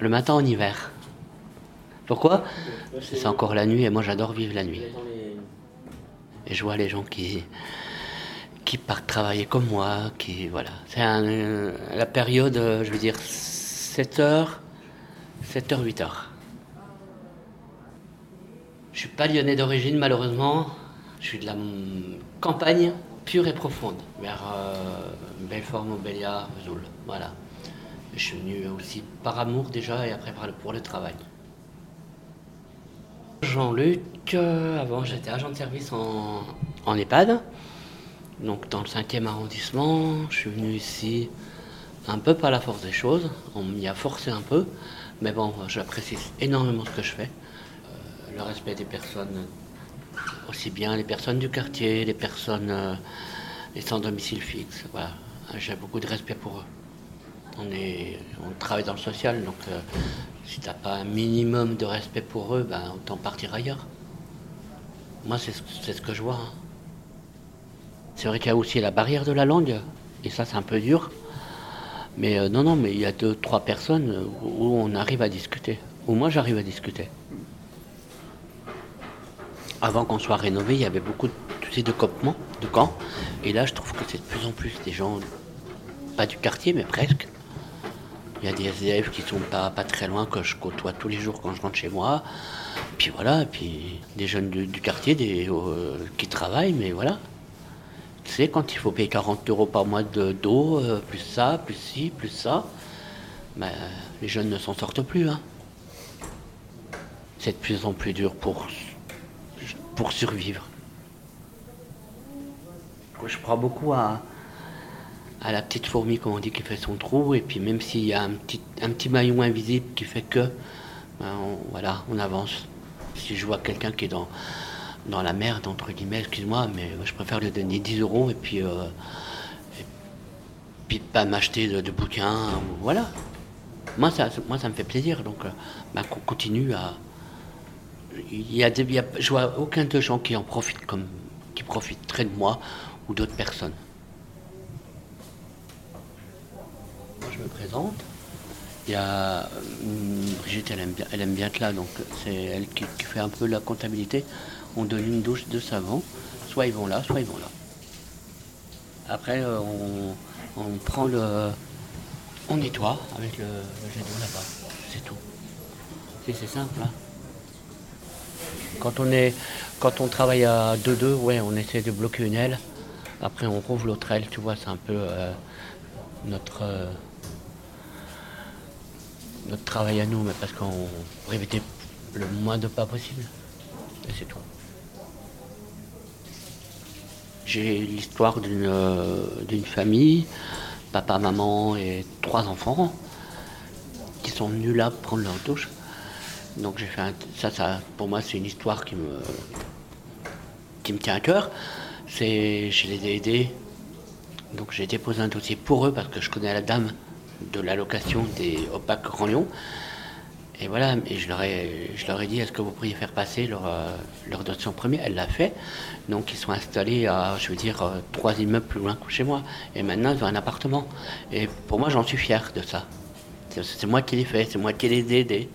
Le matin en hiver. Pourquoi? C'est encore la nuit et moi j'adore vivre la nuit. Et je vois les gens qui, qui partent travailler comme moi, qui voilà. C'est la période, je veux dire, 7h, 7h, 8h. Je suis pas lyonnais d'origine malheureusement. Je suis de la campagne pure et profonde, vers euh, Belfort, Montbéliard, Vesoul. Voilà. Je suis venu aussi par amour déjà et après pour le travail. Jean-Luc, euh, avant j'étais agent de service en, en, EHPAD, donc dans le 5e arrondissement. Je suis venu ici un peu par la force des choses, on m'y a forcé un peu, mais bon, j'apprécie énormément ce que je fais. Euh, le respect des personnes, aussi bien les personnes du quartier, les personnes euh, les sans domicile fixe. J'ai beaucoup de respect pour eux. On, travaille dans le social, donc si tu n'as pas un minimum de respect pour eux, ben, autant partir ailleurs. Moi, c'est ce que je vois. Hein. C'est vrai qu'il y a aussi la barrière de la langue, et ça, c'est un peu dur. Mais euh, non, non, mais il y a deux, trois personnes où on arrive à discuter, où moi j'arrive à discuter. Avant qu'on soit rénové, il y avait beaucoup de, de campements, de camps, et là, je trouve que c'est de plus en plus des gens, pas du quartier, mais presque, il y a des SDF qui sont pas, pas très loin, que je côtoie tous les jours quand je rentre chez moi. Puis voilà, puis des jeunes du, quartier des, euh, qui travaillent, mais voilà. Tu sais, quand il faut payer 40 euros par mois d'eau, euh, plus ça, plus ci, plus ça, ben, les jeunes ne s'en sortent plus. Hein. C'est de plus en plus dur pour, pour survivre. Je crois beaucoup à, à la petite fourmi, comme on dit, qui fait son trou. Et puis même s'il y a un petit, un petit maillon invisible qui fait que, ben, on, voilà, on avance. Si je vois quelqu'un qui est dans, dans la merde, entre guillemets, excuse-moi, mais je préfère lui donner 10 euros et puis, euh, puis pas m'acheter de, bouquins. Voilà. Moi ça, moi, ça me fait plaisir. Donc, euh, ben, qu'on continue à. Il y a, des, je vois aucun de gens qui en profitent comme qui profitent très de moi ou d'autres personnes. je me présente. Il y a hum, Brigitte, elle aime bien, elle aime bien là, donc c'est elle qui, fait un peu la comptabilité. On donne une douche de savon, soit ils vont là, soit ils vont là. Après, euh, on, prend le. On nettoie avec le, jet d'eau là-bas. C'est tout. C'est simple. Hein. Quand on est. Quand on travaille à 2-2, ouais, on essaie de bloquer une aile. Après on rouvre l'autre aile, tu vois, c'est un peu euh, notre. Euh, notre travail à nous, mais parce qu'on éviter le moins de pas possible. Et c'est tout. J'ai l'histoire d'une euh, d'une famille, papa, maman et trois enfants, qui sont venus là prendre leur douche. Donc j'ai fait ça, ça, pour moi c'est une histoire qui me qui me tient à cœur. C'est, je les ai aidés. Donc j'ai déposé un dossier pour eux parce que je connais la dame de l'allocation des OPAC Grand Lyon. Et voilà, et je leur ai, je leur ai dit, est-ce que vous pourriez faire passer leur, euh, leur dotation première? Elle l'a fait. Donc ils sont installés à, je veux dire, euh, trois immeubles plus loin que chez moi. Et maintenant, ils ont un appartement. Et pour moi, j'en suis fier de ça. C'est moi qui l'ai fait, c'est moi qui les ai aidés.